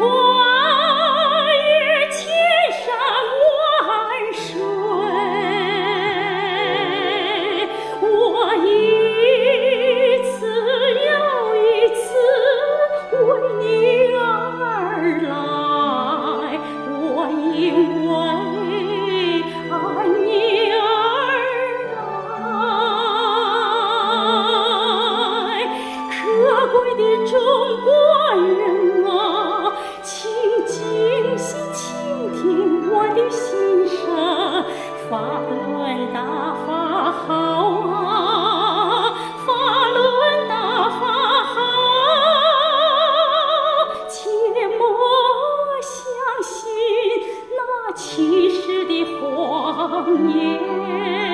for 谎言。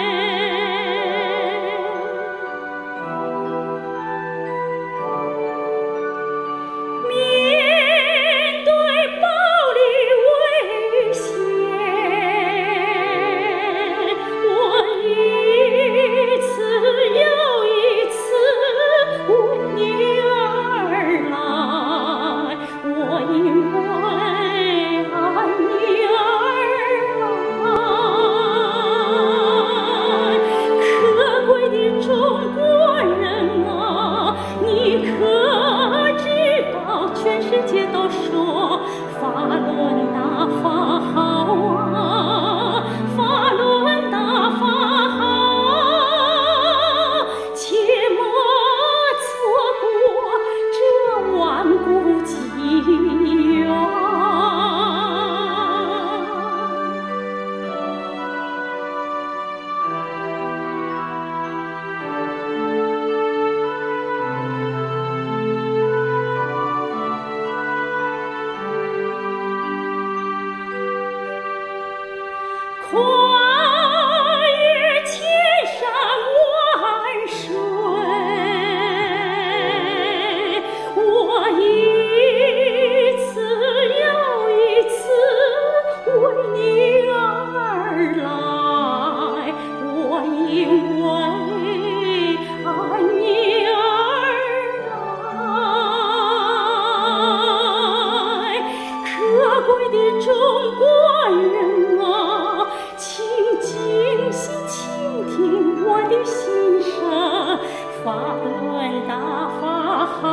法轮大法好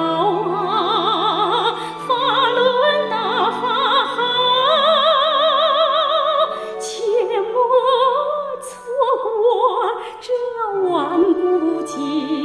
啊法轮大法好切莫错过这万古寂